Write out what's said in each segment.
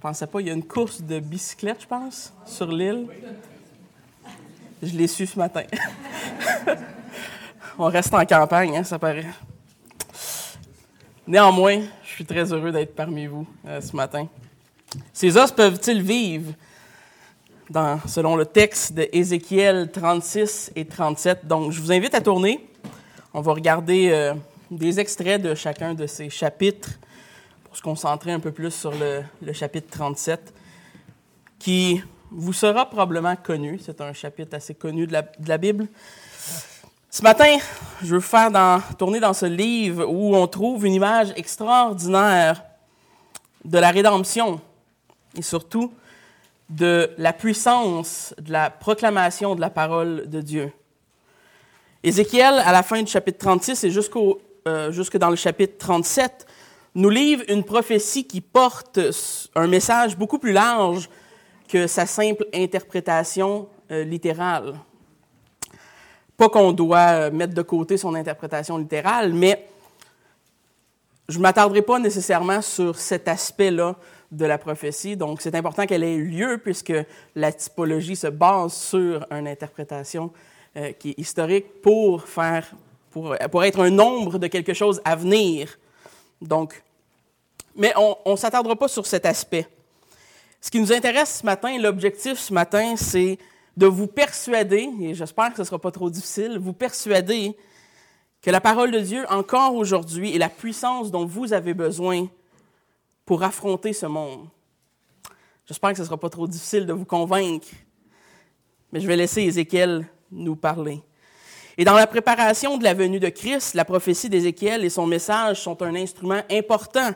pensais pas. Il y a une course de bicyclette, je pense, sur l'île. Je l'ai su ce matin. On reste en campagne, hein, ça paraît. Néanmoins, je suis très heureux d'être parmi vous euh, ce matin. Ces os peuvent-ils vivre? Dans, selon le texte de Ézéchiel 36 et 37? Donc, je vous invite à tourner. On va regarder euh, des extraits de chacun de ces chapitres pour se concentrer un peu plus sur le, chapitre 37, qui vous sera probablement connu. C'est un chapitre assez connu de la, Bible. Ce matin, je veux faire tourner dans ce livre où on trouve une image extraordinaire de la rédemption et surtout de la puissance de la proclamation de la parole de Dieu. Ézéchiel, à la fin du chapitre 36 et jusqu'au, euh, jusque dans le chapitre 37, nous livre une prophétie qui porte un message beaucoup plus large que sa simple interprétation euh, littérale. Pas qu'on doit mettre de côté son interprétation littérale, mais je ne m'attarderai pas nécessairement sur cet aspect-là de la prophétie. Donc, c'est important qu'elle ait lieu puisque la typologie se base sur une interprétation euh, qui est historique pour faire, pour, pour être un nombre de quelque chose à venir. Donc, mais on ne s'attardera pas sur cet aspect. Ce qui nous intéresse ce matin, l'objectif ce matin, c'est de vous persuader, et j'espère que ce ne sera pas trop difficile, vous persuader que la parole de Dieu, encore aujourd'hui, est la puissance dont vous avez besoin pour affronter ce monde. J'espère que ce ne sera pas trop difficile de vous convaincre, mais je vais laisser Ézéchiel nous parler. Et dans la préparation de la venue de Christ, la prophétie d'Ézéchiel et son message sont un instrument important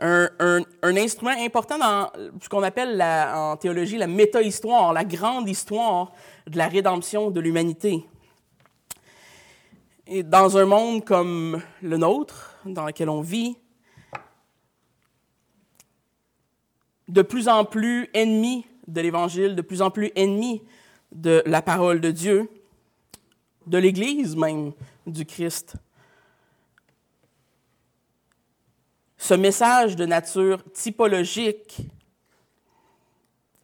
un, instrument important dans ce qu'on appelle en théologie la méta-histoire, la grande histoire de la rédemption de l'humanité. Et dans un monde comme le nôtre, dans lequel on vit, de plus en plus ennemis de l'Évangile, de plus en plus ennemis de la parole de Dieu, de l'Église même du Christ. ce message de nature typologique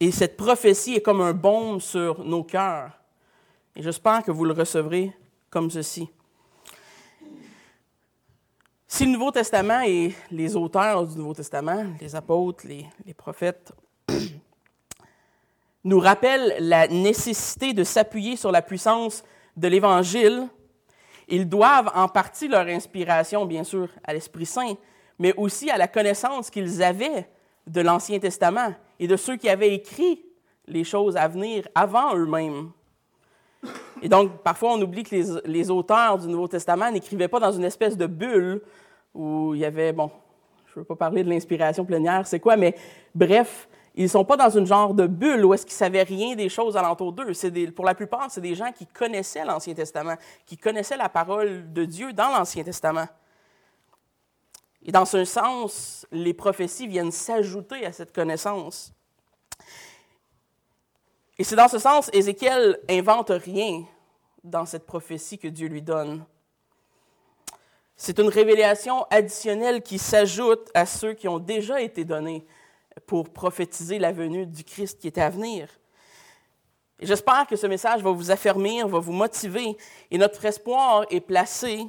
et cette prophétie est comme un baume sur nos cœurs. Et j'espère que vous le recevrez comme ceci. Si le Nouveau Testament et les auteurs du Nouveau Testament, les apôtres, les, les prophètes, nous rappellent la nécessité de s'appuyer sur la puissance de l'Évangile, ils doivent en partie leur inspiration, bien sûr, à l'Esprit Saint, mais aussi à la connaissance qu'ils avaient de l'Ancien Testament et de ceux qui avaient écrit les choses à venir avant eux-mêmes. Et donc, parfois, on oublie que les, les auteurs du Nouveau Testament n'écrivaient pas dans une espèce de bulle où il y avait, bon, je ne veux pas parler de l'inspiration plénière, c'est quoi, mais bref, ils ne sont pas dans une genre de bulle où est-ce qu'ils ne savaient rien des choses alentour d'eux. Pour la plupart, c'est des gens qui connaissaient l'Ancien Testament, qui connaissaient la parole de Dieu dans l'Ancien Testament. Et dans ce sens, les prophéties viennent s'ajouter à cette connaissance. Et c'est dans ce sens, Ézéchiel invente rien dans cette prophétie que Dieu lui donne. C'est une révélation additionnelle qui s'ajoute à ceux qui ont déjà été donnés pour prophétiser la venue du Christ qui était à venir. J'espère que ce message va vous affermir, va vous motiver, et notre espoir est placé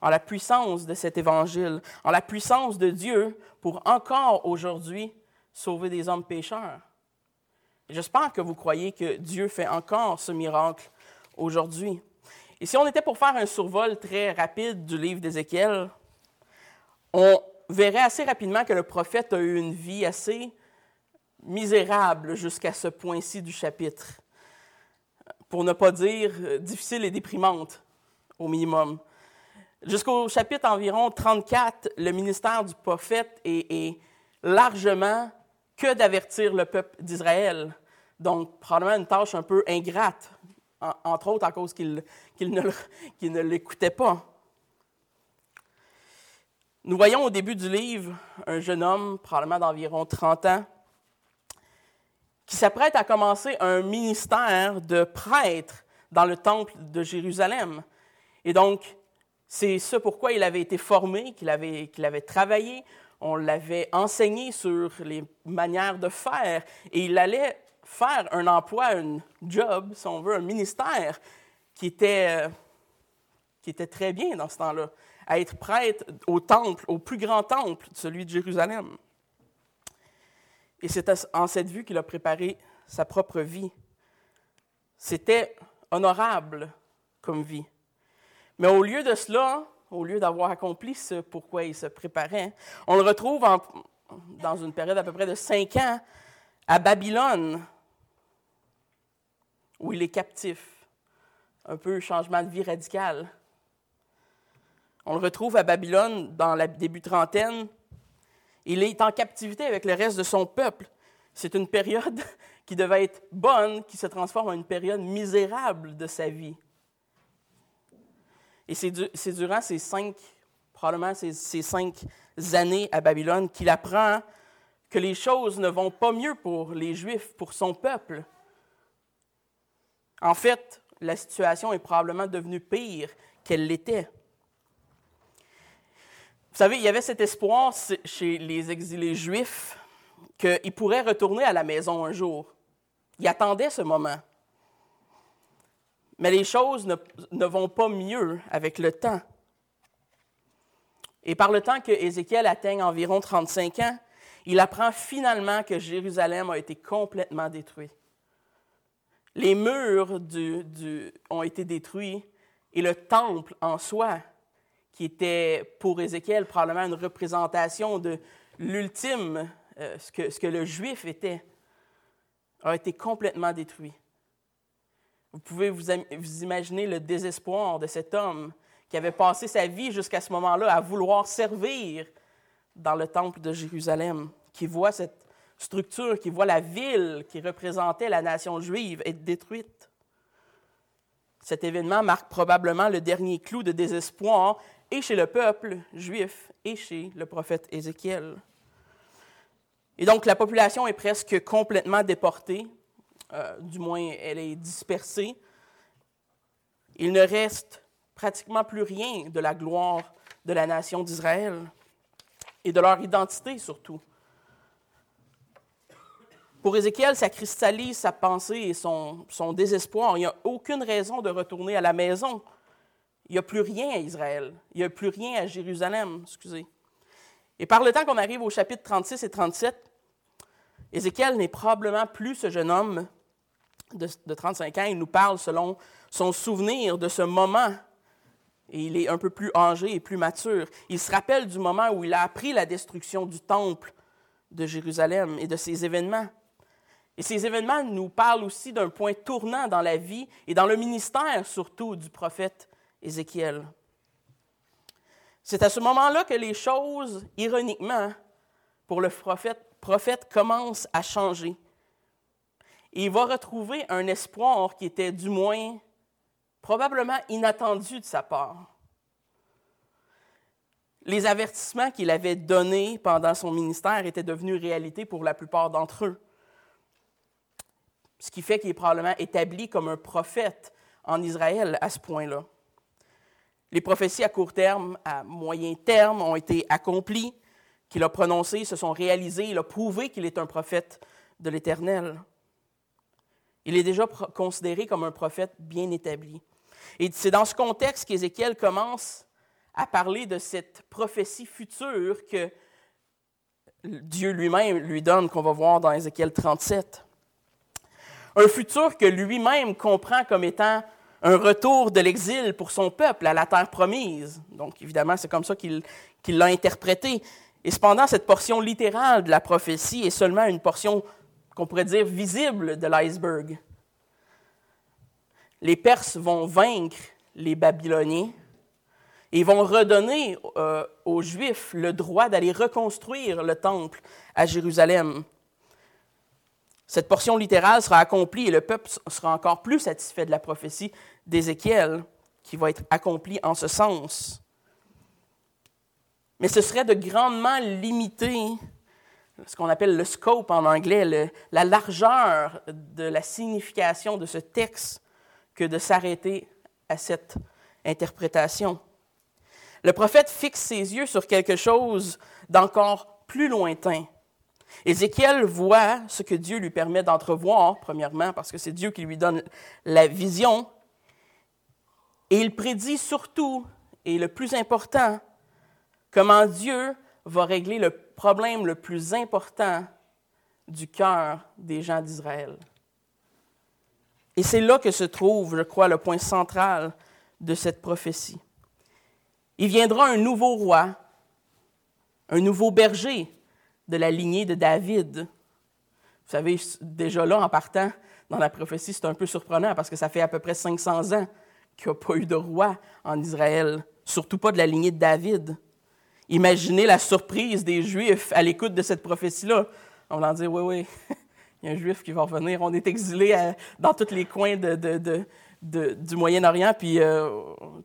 en la puissance de cet évangile, en la puissance de Dieu pour encore aujourd'hui sauver des hommes pécheurs. J'espère que vous croyez que Dieu fait encore ce miracle aujourd'hui. Et si on était pour faire un survol très rapide du livre d'Ézéchiel, on verrait assez rapidement que le prophète a eu une vie assez misérable jusqu'à ce point-ci du chapitre, pour ne pas dire difficile et déprimante au minimum. Jusqu'au chapitre environ 34, le ministère du prophète est, largement que d'avertir le peuple d'Israël. Donc, probablement une tâche un peu ingrate, entre autres à cause qu'il ne, l'écoutait pas. Nous voyons au début du livre un jeune homme, probablement d'environ 30 ans, qui s'apprête à commencer un ministère de prêtre dans le temple de Jérusalem. Et donc, C'est ce pourquoi il avait été formé, qu'il avait, qu'il avait travaillé. On l'avait enseigné sur les manières de faire. Et il allait faire un emploi, un job, si on veut, un ministère qui était, euh, qui était très bien dans ce temps-là, à être prêtre au temple, au plus grand temple, celui de Jérusalem. Et c'est en cette vue qu'il a préparé sa propre vie. C'était honorable comme vie. Mais au lieu de cela, au lieu d'avoir accompli ce pourquoi il se préparait, on le retrouve dans une période à peu près de cinq ans à Babylone, où il est captif. Un peu changement de vie radical. On le retrouve à Babylone dans la début trentaine. Il est en captivité avec le reste de son peuple. C'est une période qui devait être bonne, qui se transforme en une période misérable de sa vie. Et c'est durant ces cinq, probablement ces, ces cinq années à Babylone qu'il apprend que les choses ne vont pas mieux pour les Juifs, pour son peuple. En fait, la situation est probablement devenue pire qu'elle l'était. Vous savez, il y avait cet espoir chez les exilés juifs qu'ils pourraient retourner à la maison un jour. Ils attendaient ce moment. Mais les choses ne, vont pas mieux avec le temps. Et par le temps que Ézéchiel atteigne environ 35 ans, il apprend finalement que Jérusalem a été complètement détruit. Les murs ont été détruits et le temple en soi, qui était pour Ézéchiel probablement une représentation de l'ultime, euh, ce, que, ce que le juif était, a été complètement détruit. Vous pouvez vous, vous, imaginer le désespoir de cet homme qui avait passé sa vie jusqu'à ce moment-là à vouloir servir dans le temple de Jérusalem, qui voit cette structure, qui voit la ville qui représentait la nation juive être détruite. Cet événement marque probablement le dernier clou de désespoir et chez le peuple juif et chez le prophète Ézéchiel. Et donc la population est presque complètement déportée euh, du moins elle est dispersée. Il ne reste pratiquement plus rien de la gloire de la nation d'Israël et de leur identité surtout. Pour Ézéchiel, ça cristallise sa pensée et son, son désespoir. Il n'y a aucune raison de retourner à la maison. Il n'y a plus rien à Israël. Il n'y a plus rien à Jérusalem, excusez. Et par le temps qu'on arrive au chapitre 36 et 37, Ézéchiel n'est probablement plus ce jeune homme de, 35 ans, il nous parle selon son souvenir de ce moment. Et il est un peu plus âgé et plus mature. Il se rappelle du moment où il a appris la destruction du temple de Jérusalem et de ces événements. Et ces événements nous parlent aussi d'un point tournant dans la vie et dans le ministère surtout du prophète Ézéchiel. C'est à ce moment-là que les choses, ironiquement, pour le prophète, commencent à changer. Il va retrouver un espoir qui était du moins probablement inattendu de sa part. Les avertissements qu'il avait donnés pendant son ministère étaient devenus réalité pour la plupart d'entre eux. Ce qui fait qu'il est probablement établi comme un prophète en Israël à ce point-là. Les prophéties à court terme, à moyen terme ont été accomplies, qu'il a prononcées, se sont réalisées, il a prouvé qu'il est un prophète de l'Éternel. Il est déjà considéré comme un prophète bien établi. Et c'est dans ce contexte qu'Ézéchiel commence à parler de cette prophétie future que Dieu lui-même lui donne, qu'on va voir dans Ézéchiel 37. Un futur que lui-même comprend comme étant un retour de l'exil pour son peuple à la terre promise. Donc, évidemment, c'est comme ça qu'il l'a interprété. Et cependant, cette portion littérale de la prophétie est seulement une portion qu'on pourrait dire visible de l'iceberg. Les Perses vont vaincre les Babyloniens et vont redonner euh, aux Juifs le droit d'aller reconstruire le temple à Jérusalem. Cette portion littérale sera accomplie et le peuple sera encore plus satisfait de la prophétie d'Ézéchiel qui va être accomplie en ce sens. Mais ce serait de grandement limiter ce qu'on appelle le scope en anglais, la largeur de la signification de ce texte que de s'arrêter à cette interprétation. Le prophète fixe ses yeux sur quelque chose d'encore plus lointain. Ézéchiel voit ce que Dieu lui permet d'entrevoir, premièrement, parce que c'est Dieu qui lui donne la vision, et il prédit surtout, et le plus important, comment Dieu va régler le problème le plus important du cœur des gens d'Israël. Et c'est là que se trouve, je crois, le point central de cette prophétie. Il viendra un nouveau roi, un nouveau berger de la lignée de David. Vous savez, déjà là, en partant dans la prophétie, c'est un peu surprenant parce que ça fait à peu près 500 ans qu'il n'y a pas eu de roi en Israël, surtout pas de la lignée de David. Imaginez la surprise des Juifs à l'écoute de cette prophétie-là. On va dire, oui, oui, il y a un Juif qui va revenir. On est exilé dans tous les coins du Moyen-Orient, puis euh,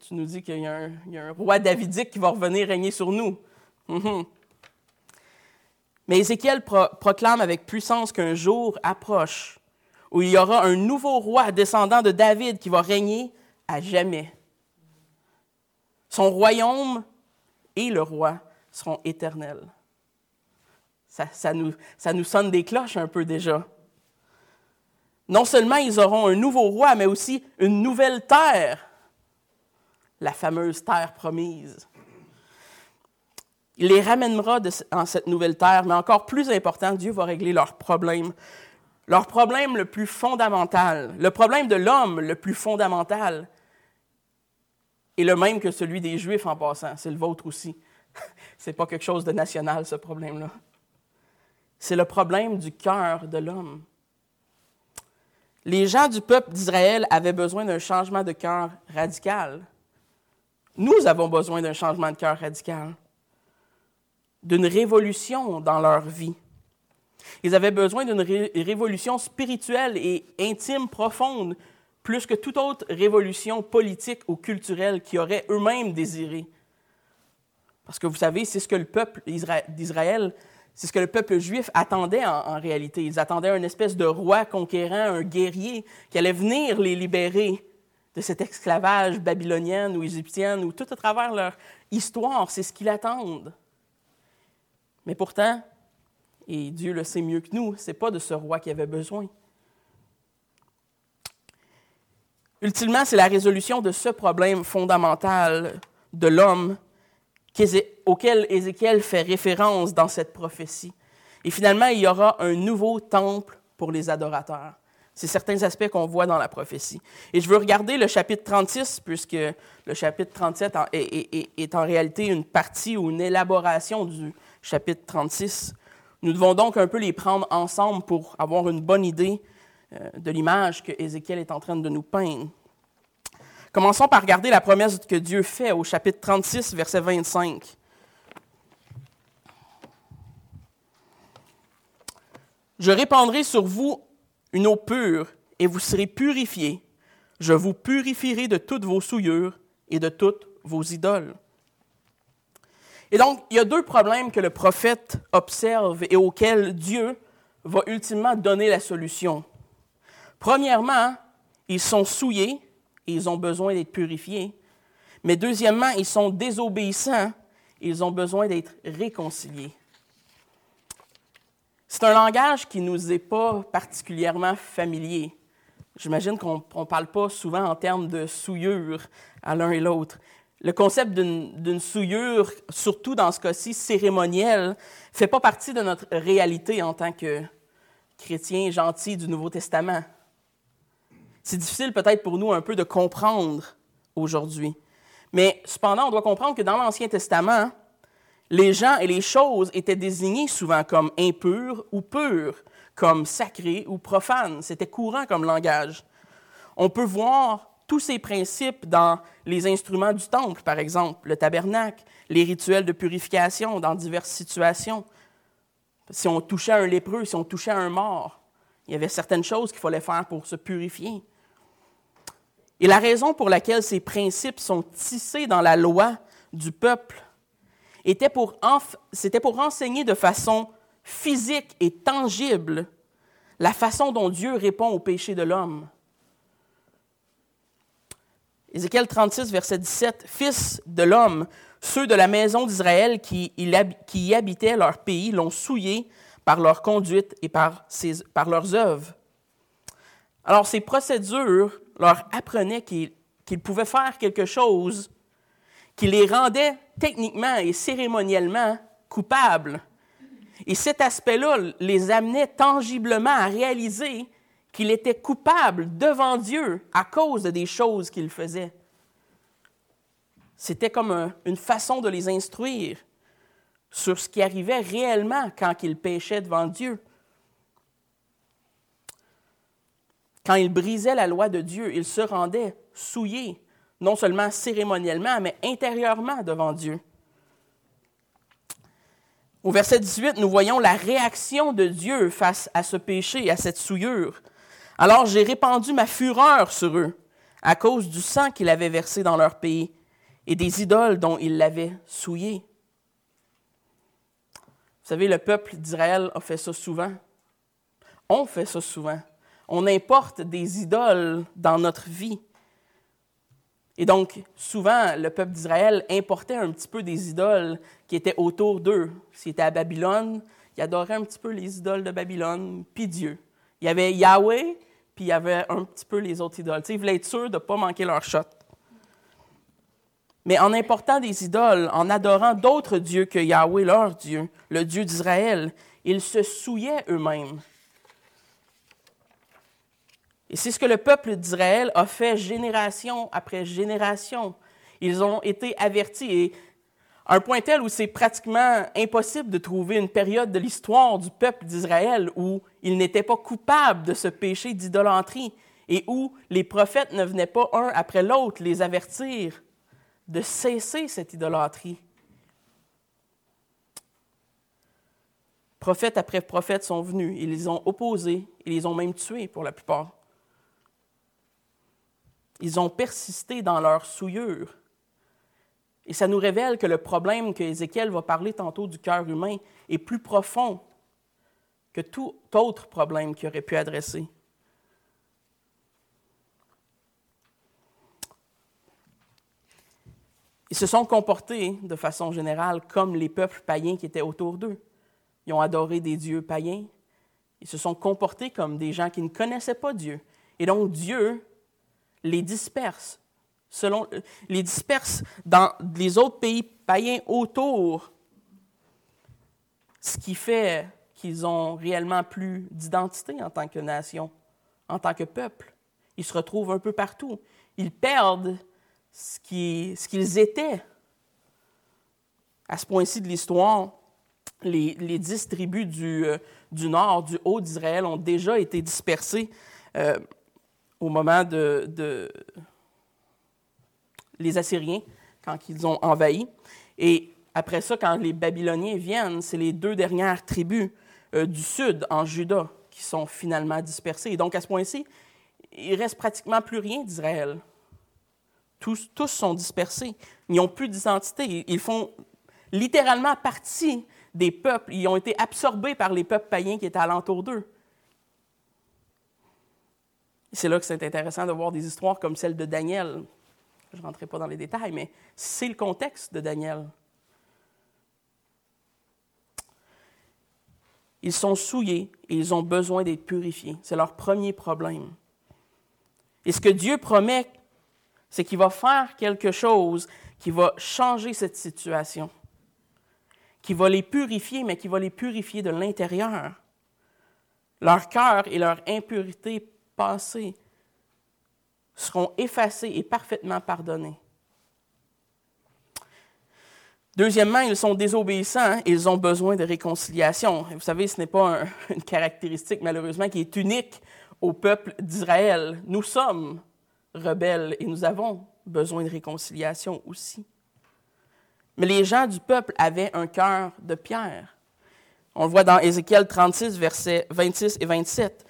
tu nous dis qu'il y, a un roi davidique qui va revenir régner sur nous. Mhm. Mais Ézéchiel proclame avec puissance qu'un jour approche où il y aura un nouveau roi descendant de David qui va régner à jamais. Son royaume et le roi seront éternels. Ça, nous, ça nous sonne des cloches un peu déjà. Non seulement ils auront un nouveau roi, mais aussi une nouvelle terre, la fameuse terre promise. Il les ramènera en cette nouvelle terre, mais encore plus important, Dieu va régler leurs problèmes. Leur problème le plus fondamental, le problème de l'homme le plus fondamental, est le même que celui des Juifs en passant. C'est le vôtre aussi. Ce n'est pas quelque chose de national, ce problème-là. C'est le problème du cœur de l'homme. Les gens du peuple d'Israël avaient besoin d'un changement de cœur radical. Nous avons besoin d'un changement de cœur radical d'une révolution dans leur vie. Ils avaient besoin d'une révolution spirituelle et intime, profonde, plus que toute autre révolution politique ou culturelle qu'ils auraient eux-mêmes désiré. Parce que vous savez, c'est ce que le peuple d'Israël, c'est ce que le peuple juif attendait en, réalité. Ils attendaient une espèce de roi conquérant, un guerrier qui allait venir les libérer de cet esclavage babylonien ou égyptien ou tout à travers leur histoire. C'est ce qu'ils attendent. Mais pourtant, et Dieu le sait mieux que nous, ce n'est pas de ce roi qui avait besoin. Ultimement, c'est la résolution de ce problème fondamental de l'homme auquel Ézéchiel fait référence dans cette prophétie. Et finalement, il y aura un nouveau temple pour les adorateurs. C'est certains aspects qu'on voit dans la prophétie. Et je veux regarder le chapitre 36, puisque le chapitre 37 est, en réalité une partie ou une élaboration du chapitre 36. Nous devons donc un peu les prendre ensemble pour avoir une bonne idée euh, de l'image que Ézéchiel est en train de nous peindre. Commençons par regarder la promesse que Dieu fait au chapitre 36, verset 25. Je répandrai sur vous une eau pure, et vous serez purifiés. Je vous purifierai de toutes vos souillures et de toutes vos idoles. Et donc, il y a deux problèmes que le prophète observe et auxquels Dieu va ultimement donner la solution. Premièrement, ils sont souillés et ils ont besoin d'être purifiés. Mais deuxièmement, ils sont désobéissants et ils ont besoin d'être réconciliés. C'est un langage qui ne nous est pas particulièrement familier. J'imagine qu'on ne parle pas souvent en termes de souillure à l'un et l'autre. Le concept d'une souillure, surtout dans ce cas-ci cérémoniel, ne fait pas partie de notre réalité en tant que chrétiens gentils du Nouveau Testament. C'est difficile peut-être pour nous un peu de comprendre aujourd'hui. Mais cependant, on doit comprendre que dans l'Ancien Testament, les gens et les choses étaient désignés souvent comme impurs ou purs, comme sacrés ou profanes. C'était courant comme langage. On peut voir tous ces principes dans les instruments du temple, par exemple, le tabernacle, les rituels de purification dans diverses situations. Si on touchait un lépreux, si on touchait un mort, il y avait certaines choses qu'il fallait faire pour se purifier. Et la raison pour laquelle ces principes sont tissés dans la loi du peuple c'était pour, pour enseigner de façon physique et tangible la façon dont Dieu répond au péché de l'homme. Ézéchiel 36, verset 17, Fils de l'homme, ceux de la maison d'Israël qui, y habitaient leur pays l'ont souillé par leur conduite et par, leurs œuvres. Alors ces procédures leur apprenaient qu'ils pouvaient faire quelque chose qui les rendait techniquement et cérémoniellement coupables. Et cet aspect-là les amenait tangiblement à réaliser qu'il était coupable devant Dieu à cause des choses qu'il faisait. C'était comme une façon de les instruire sur ce qui arrivait réellement quand ils péchaient devant Dieu. Quand ils brisaient la loi de Dieu, ils se rendaient souillés, non seulement cérémoniellement, mais intérieurement devant Dieu. Au verset 18, nous voyons la réaction de Dieu face à ce péché, à cette souillure. Alors j'ai répandu ma fureur sur eux à cause du sang qu'il avait versé dans leur pays et des idoles dont ils l'avaient souillé. Vous savez, le peuple d'Israël a fait ça souvent. On fait ça souvent. On importe des idoles dans notre vie. Et donc, souvent, le peuple d'Israël importait un petit peu des idoles qui étaient autour d'eux. S'ils étaient à Babylone, ils adoraient un petit peu les idoles de Babylone, puis Dieu. Il y avait Yahweh, puis il y avait un petit peu les autres idoles. ils voulaient être sûrs de ne pas manquer leur shot. Mais en important des idoles, en adorant d'autres dieux que Yahweh, leur Dieu, le Dieu d'Israël, ils se souillaient eux-mêmes. Et c'est ce que le peuple d'Israël a fait génération après génération. Ils ont été avertis. Et un point tel où c'est pratiquement impossible de trouver une période de l'histoire du peuple d'Israël où ils n'étaient pas coupables de ce péché d'idolâtrie et où les prophètes ne venaient pas un après l'autre les avertir de cesser cette idolâtrie. Prophète après prophète sont venus, ils les ont opposés, ils les ont même tués pour la plupart. Ils ont persisté dans leur souillure. Et ça nous révèle que le problème que Ézéchiel va parler tantôt du cœur humain est plus profond que tout autre problème qu'il aurait pu adresser. Ils se sont comportés de façon générale comme les peuples païens qui étaient autour d'eux. Ils ont adoré des dieux païens. Ils se sont comportés comme des gens qui ne connaissaient pas Dieu. Et donc Dieu les disperse selon, les dispersent dans les autres pays païens autour, ce qui fait qu'ils ont réellement plus d'identité en tant que nation, en tant que peuple. Ils se retrouvent un peu partout. Ils perdent ce qu'ils étaient. À ce point-ci de l'histoire, les, les, dix tribus du, euh, du nord, du haut d'Israël, ont déjà été dispersées euh, au moment de, de, les Assyriens quand ils ont envahi. Et après ça, quand les Babyloniens viennent, c'est les deux dernières tribus euh, du sud, en Juda, qui sont finalement dispersées. Et donc, à ce point-ci, il reste pratiquement plus rien d'Israël. Tous, tous sont dispersés. Ils n'ont plus d'identité. Ils font littéralement partie des peuples. Ils ont été absorbés par les peuples païens qui étaient alentour d'eux. C'est là que c'est intéressant de voir des histoires comme celle de Daniel, je ne rentrerai pas dans les détails, mais c'est le contexte de Daniel. Ils sont souillés et ils ont besoin d'être purifiés. C'est leur premier problème. Et ce que Dieu promet, c'est qu'il va faire quelque chose qui va changer cette situation, qui va les purifier, mais qui va les purifier de l'intérieur. Leur cœur et leur impurité passée seront effacés et parfaitement pardonnés. Deuxièmement, ils sont désobéissants et ils ont besoin de réconciliation. vous savez, ce n'est pas une caractéristique malheureusement qui est unique au peuple d'Israël. Nous sommes rebelles et nous avons besoin de réconciliation aussi. Mais les gens du peuple avaient un cœur de pierre. On le voit dans Ézéchiel 36, versets 26 et 27.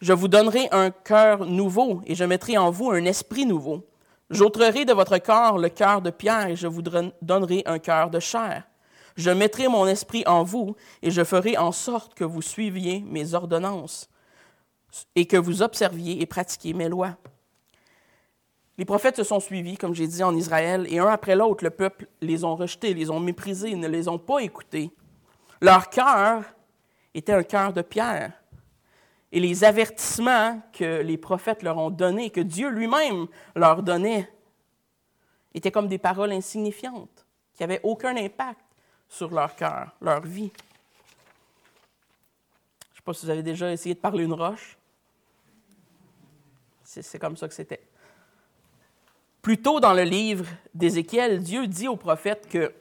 Je vous donnerai un cœur nouveau et je mettrai en vous un esprit nouveau. J'ôterai de votre corps le cœur de pierre et je vous donnerai un cœur de chair. Je mettrai mon esprit en vous et je ferai en sorte que vous suiviez mes ordonnances et que vous observiez et pratiquiez mes lois. Les prophètes se sont suivis, comme j'ai dit, en Israël, et un après l'autre, le peuple les ont rejetés, les ont méprisés, ne les ont pas écoutés. Leur cœur était un cœur de pierre. Et les avertissements que les prophètes leur ont donnés, que Dieu lui-même leur donnait, étaient comme des paroles insignifiantes, qui n'avaient aucun impact sur leur cœur, leur vie. Je ne sais pas si vous avez déjà essayé de parler une roche. C'est comme ça que c'était. Plus tôt dans le livre d'Ézéchiel, Dieu dit au prophète que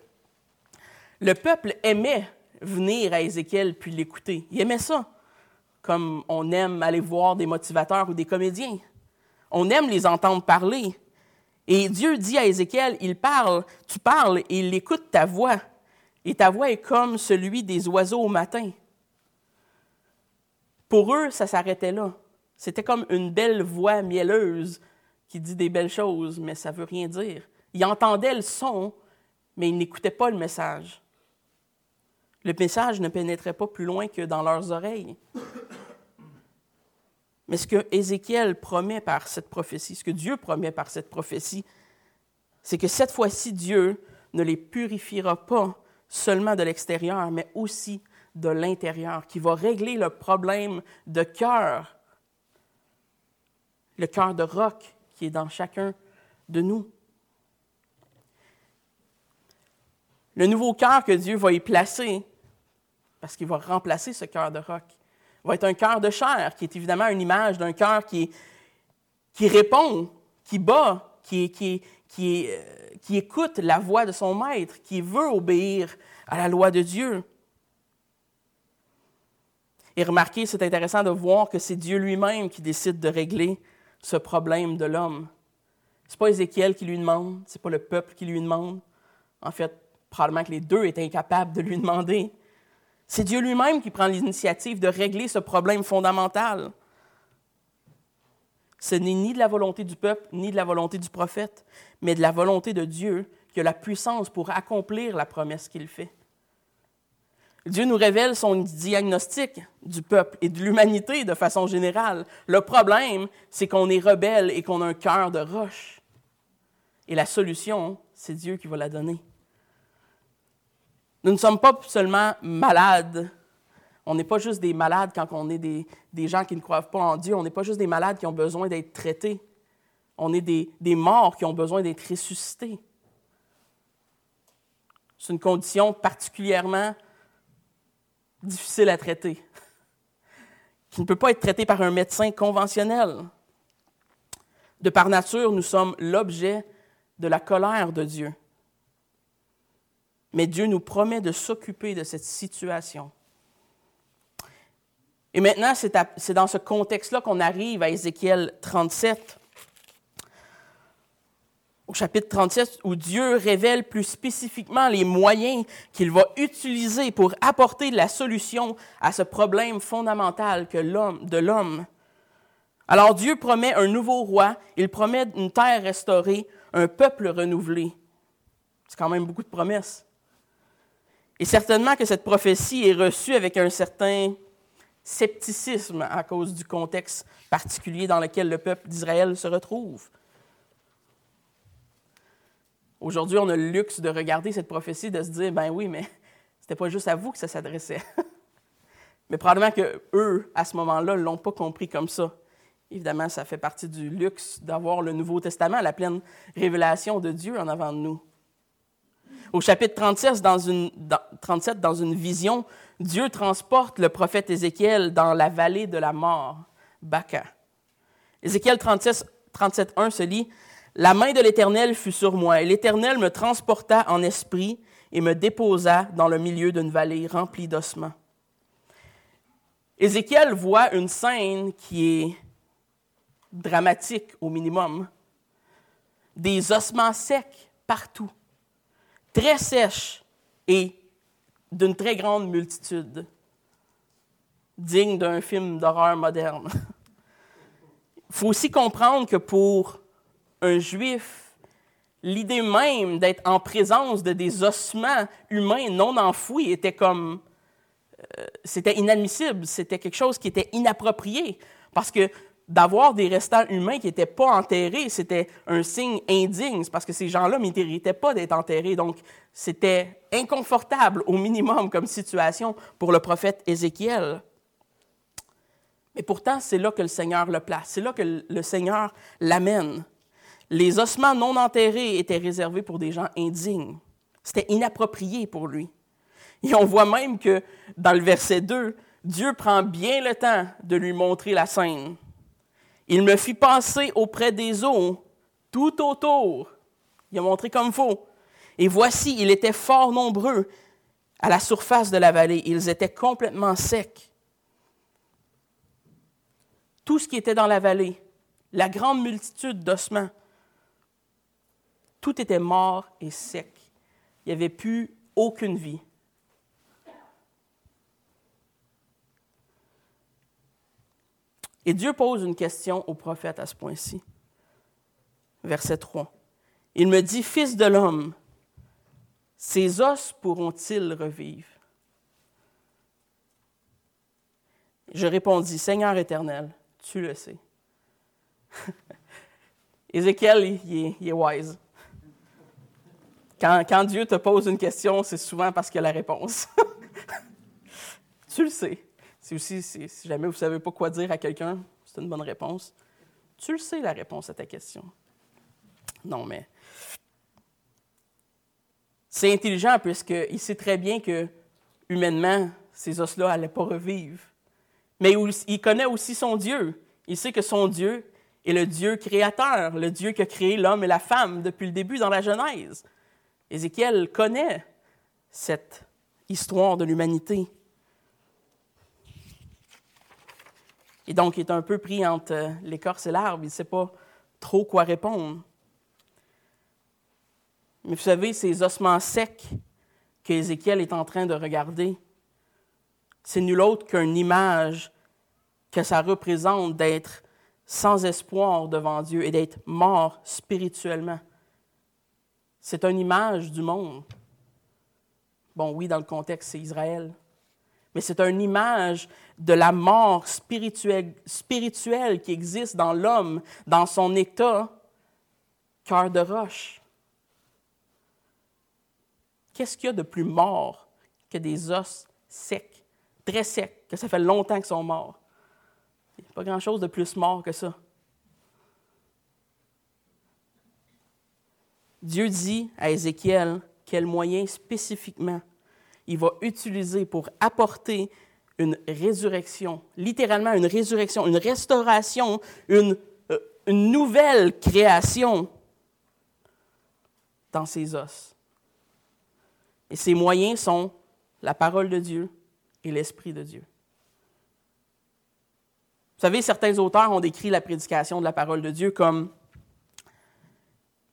le peuple aimait venir à Ézéchiel puis l'écouter. Il aimait ça, comme on aime aller voir des motivateurs ou des comédiens. On aime les entendre parler. Et Dieu dit à Ézéchiel, il parle, tu parles et il écoute ta voix. Et ta voix est comme celui des oiseaux au matin. Pour eux, ça s'arrêtait là. C'était comme une belle voix mielleuse qui dit des belles choses, mais ça ne veut rien dire. Ils entendaient le son, mais ils n'écoutaient pas le message. Le message ne pénétrait pas plus loin que dans leurs oreilles. Mais ce que Ézéchiel promet par cette prophétie, ce que Dieu promet par cette prophétie, c'est que cette fois-ci, Dieu ne les purifiera pas seulement de l'extérieur, mais aussi de l'intérieur, qui va régler le problème de cœur, le cœur de roc qui est dans chacun de nous. Le nouveau cœur que Dieu va y placer, parce qu'il va remplacer ce cœur de roc, va être un cœur de chair, qui est évidemment une image d'un cœur qui, répond, qui bat, qui, euh, qui écoute la voix de son maître, qui veut obéir à la loi de Dieu. Et remarquez, c'est intéressant de voir que c'est Dieu lui-même qui décide de régler ce problème de l'homme. Ce n'est pas Ézéchiel qui lui demande, ce n'est pas le peuple qui lui demande. En fait, probablement que les deux étaient incapables de lui demander. C'est Dieu lui-même qui prend l'initiative de régler ce problème fondamental. Ce n'est ni de la volonté du peuple, ni de la volonté du prophète, mais de la volonté de Dieu qui a la puissance pour accomplir la promesse qu'il fait. Dieu nous révèle son diagnostic du peuple et de l'humanité de façon générale. Le problème, c'est qu'on est rebelle et qu'on a un cœur de roche. Et la solution, c'est Dieu qui va la donner. Nous ne sommes pas seulement malades. On n'est pas juste des malades quand on est des, gens qui ne croient pas en Dieu. On n'est pas juste des malades qui ont besoin d'être traités. On est des, des morts qui ont besoin d'être ressuscités. C'est une condition particulièrement difficile à traiter, qui ne peut pas être traité par un médecin conventionnel. De par nature, nous sommes l'objet de la colère de Dieu. Mais Dieu nous promet de s'occuper de cette situation. Et maintenant, c'est dans ce contexte-là qu'on arrive à Ézéchiel 37 au chapitre 37, où Dieu révèle plus spécifiquement les moyens qu'il va utiliser pour apporter la solution à ce problème fondamental que de l'homme. Alors Dieu promet un nouveau roi, il promet une terre restaurée, un peuple renouvelé. C'est quand même beaucoup de promesses. Et certainement que cette prophétie est reçue avec un certain scepticisme à cause du contexte particulier dans lequel le peuple d'Israël se retrouve. Aujourd'hui, on a le luxe de regarder cette prophétie, de se dire, ben oui, mais c'était pas juste à vous que ça s'adressait. mais probablement que eux, à ce moment-là, l'ont pas compris comme ça. Évidemment, ça fait partie du luxe d'avoir le Nouveau Testament, la pleine révélation de Dieu en avant de nous. Au chapitre 37, dans une, 37, dans une vision, Dieu transporte le prophète Ézéchiel dans la vallée de la mort, Baca. Ézéchiel 37, 37 1 se lit la main de l'Éternel fut sur moi, et l'Éternel me transporta en esprit et me déposa dans le milieu d'une vallée remplie d'ossements. Ézéchiel voit une scène qui est dramatique au minimum. Des ossements secs partout, très sèches et d'une très grande multitude, digne d'un film d'horreur moderne. Il faut aussi comprendre que pour un juif, l'idée même d'être en présence de des ossements humains non enfouis était comme. Euh, c'était inadmissible, c'était quelque chose qui était inapproprié. Parce que d'avoir des restants humains qui n'étaient pas enterrés, c'était un signe indigne, parce que ces gens-là ne méritaient pas d'être enterrés. Donc, c'était inconfortable au minimum comme situation pour le prophète Ézéchiel. Mais pourtant, c'est là que le Seigneur le place, c'est là que le Seigneur l'amène. Les ossements non enterrés étaient réservés pour des gens indignes. C'était inapproprié pour lui. Et on voit même que dans le verset 2, Dieu prend bien le temps de lui montrer la scène. Il me fit passer auprès des eaux tout autour. Il a montré comme faux. Et voici, il était fort nombreux à la surface de la vallée. Ils étaient complètement secs. Tout ce qui était dans la vallée, la grande multitude d'ossements, tout était mort et sec. Il n'y avait plus aucune vie. Et Dieu pose une question au prophète à ce point-ci. Verset 3. Il me dit, Fils de l'homme, ces os pourront-ils revivre? Je répondis, Seigneur éternel, tu le sais. Ézéchiel, il est, wise. Quand, quand, Dieu te pose une question, c'est souvent parce qu'il a la réponse. tu le sais. C'est aussi, si jamais vous ne savez pas quoi dire à quelqu'un, c'est une bonne réponse. Tu le sais, la réponse à ta question. Non, mais c'est intelligent puisqu'il sait très bien que, humainement, ces os-là n'allaient pas revivre. Mais il connaît aussi son Dieu. Il sait que son Dieu est le Dieu créateur, le Dieu qui a créé l'homme et la femme depuis le début dans la Genèse. Ézéchiel connaît cette histoire de l'humanité. Et donc, il est un peu pris entre euh, l'écorce et l'arbre. Il ne sait pas trop quoi répondre. Mais vous savez, ces ossements secs qu'Ézéchiel est en train de regarder, c'est nul autre qu'une image que ça représente d'être sans espoir devant Dieu et d'être mort spirituellement. C'est une image du monde. Bon, oui, dans le contexte, c'est Israël, mais c'est une image de la mort spirituelle, qui existe dans l'homme, dans son état cœur de roche. Qu'est-ce qu'il y a de plus mort que des os secs, très secs, que ça fait longtemps qu'ils sont morts? Il n'y a pas grand-chose de plus mort que ça. Dieu dit à Ézéchiel quel moyen spécifiquement il va utiliser pour apporter une résurrection, littéralement une résurrection, une restauration, une, euh, une nouvelle création dans ses os. Et ces moyens sont la parole de Dieu et l'Esprit de Dieu. Vous savez, certains auteurs ont décrit la prédication de la parole de Dieu comme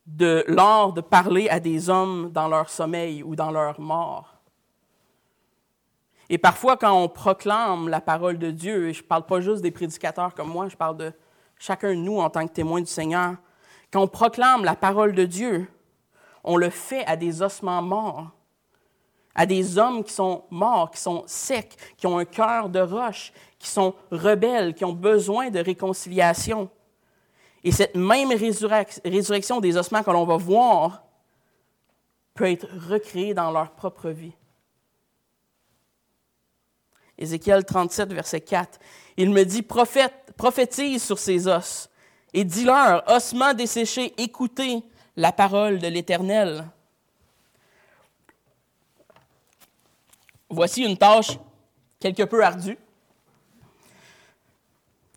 de l'art de parler à des hommes dans leur sommeil ou dans leur mort. Et parfois, quand on proclame la parole de Dieu, et je ne parle pas juste des prédicateurs comme moi, je parle de chacun de nous en tant que témoin du Seigneur, quand on proclame la parole de Dieu, on le fait à des ossements morts, à des hommes qui sont morts, qui sont secs, qui ont un cœur de roche, qui sont rebelles, qui ont besoin de réconciliation. Et cette même résurrection des ossements que l'on va voir peut être recréée dans leur propre vie. Ézéchiel 37, verset 4. Il me dit, Prophète, prophétise sur ces os et dis-leur, ossements desséchés, écoutez la parole de l'Éternel. Voici une tâche quelque peu ardue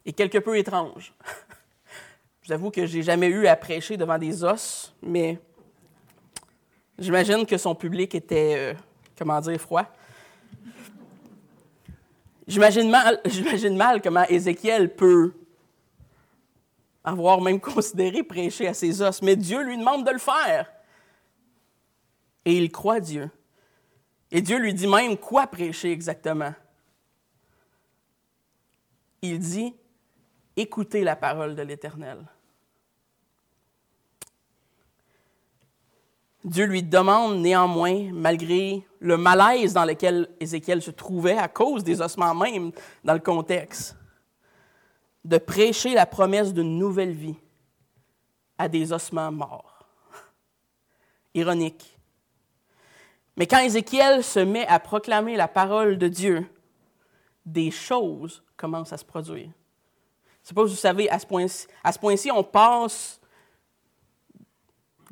et quelque peu étrange. Je vous avoue que j'ai jamais eu à prêcher devant des os, mais j'imagine que son public était, euh, comment dire, froid. J'imagine mal, mal comment Ézéchiel peut avoir même considéré prêcher à ses os, mais Dieu lui demande de le faire. Et il croit Dieu. Et Dieu lui dit même quoi prêcher exactement. Il dit, écoutez la parole de l'Éternel. Dieu lui demande néanmoins, malgré le malaise dans lequel Ézéchiel se trouvait à cause des ossements même dans le contexte, de prêcher la promesse d'une nouvelle vie à des ossements morts. Ironique. Mais quand Ézéchiel se met à proclamer la parole de Dieu, des choses commencent à se produire. Je ne sais pas si vous savez, à ce point-ci, on passe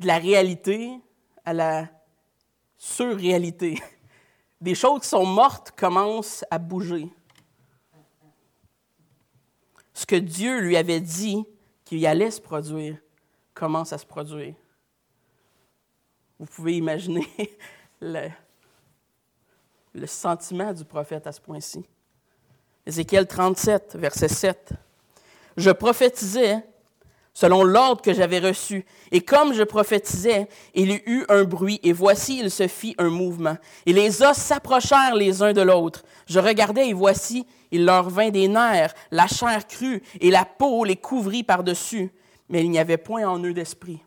de la réalité à la surréalité. Des choses qui sont mortes commencent à bouger. Ce que Dieu lui avait dit qu'il allait se produire commence à se produire. Vous pouvez imaginer le, le sentiment du prophète à ce point-ci. Ézéchiel 37, verset 7. Je prophétisais selon l'ordre que j'avais reçu. Et comme je prophétisais, il y eut un bruit, et voici, il se fit un mouvement. Et les os s'approchèrent les uns de l'autre. Je regardais, et voici, il leur vint des nerfs, la chair crue, et la peau les couvrit par-dessus. Mais il n'y avait point en eux d'esprit.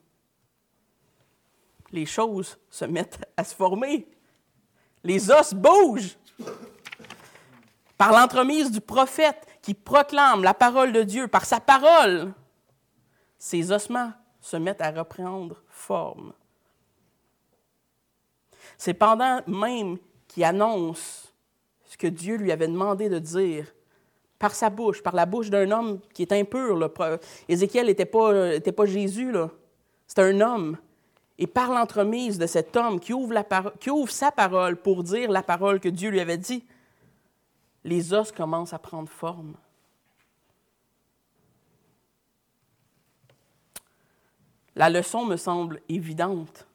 Les choses se mettent à se former. Les os bougent. Par l'entremise du prophète qui proclame la parole de Dieu, par sa parole, ces ossements se mettent à reprendre forme. C'est pendant même qu'il annonce ce que Dieu lui avait demandé de dire par sa bouche, par la bouche d'un homme qui est impur. Ézéchiel n'était pas, Jésus, c'est un homme. Et par l'entremise de cet homme qui ouvre, qui ouvre sa parole pour dire la parole que Dieu lui avait dit, les os commencent à prendre forme. La leçon me semble évidente.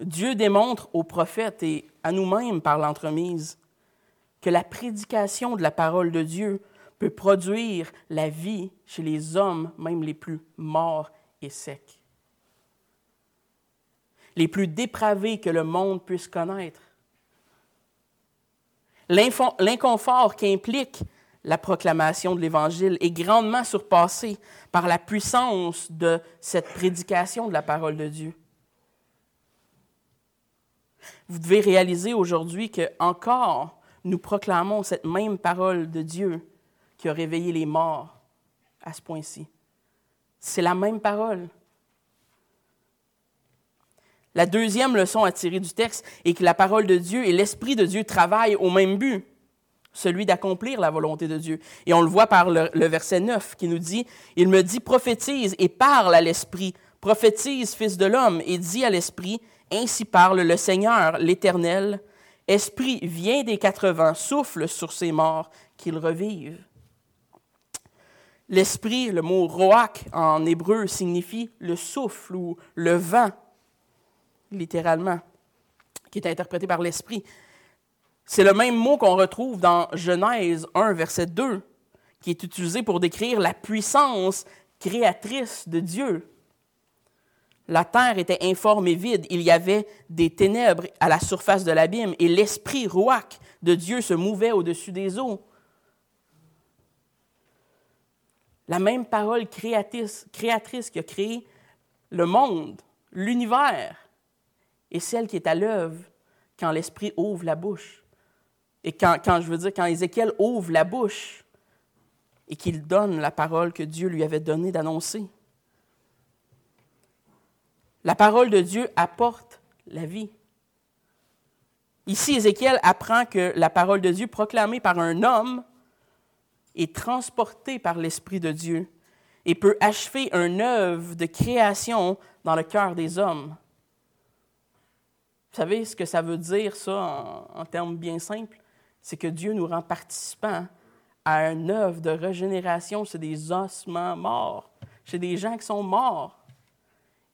Dieu démontre aux prophètes et à nous-mêmes par l'entremise que la prédication de la parole de Dieu peut produire la vie chez les hommes, même les plus morts et secs, les plus dépravés que le monde puisse connaître. L'inconfort qu'implique la proclamation de l'Évangile est grandement surpassée par la puissance de cette prédication de la parole de Dieu. Vous devez réaliser aujourd'hui que encore nous proclamons cette même parole de Dieu qui a réveillé les morts à ce point-ci. C'est la même parole. La deuxième leçon à tirer du texte est que la parole de Dieu et l'Esprit de Dieu travaillent au même but celui d'accomplir la volonté de Dieu. Et on le voit par le, verset 9 qui nous dit, Il me dit, prophétise et parle à l'Esprit, prophétise, fils de l'homme, et dis à l'Esprit, Ainsi parle le Seigneur, l'Éternel, Esprit, viens des quatre vents, souffle sur ces morts, qu'ils revivent. L'esprit, le mot roach en hébreu signifie le souffle ou le vent, littéralement, qui est interprété par l'esprit. C'est le même mot qu'on retrouve dans Genèse 1, verset 2, qui est utilisé pour décrire la puissance créatrice de Dieu. La terre était informe et vide, il y avait des ténèbres à la surface de l'abîme, et l'esprit rouac de Dieu se mouvait au-dessus des eaux. La même parole créatrice, qui a créé le monde, l'univers, est celle qui est à l'œuvre quand l'esprit ouvre la bouche. Et quand, je veux dire, quand Ézéchiel ouvre la bouche et qu'il donne la parole que Dieu lui avait donnée d'annoncer. La parole de Dieu apporte la vie. Ici, Ézéchiel apprend que la parole de Dieu proclamée par un homme est transportée par l'Esprit de Dieu et peut achever un œuvre de création dans le cœur des hommes. Vous savez ce que ça veut dire, ça, en, en termes bien simples? C'est que Dieu nous rend participants à une œuvre de régénération chez des ossements morts, chez des gens qui sont morts.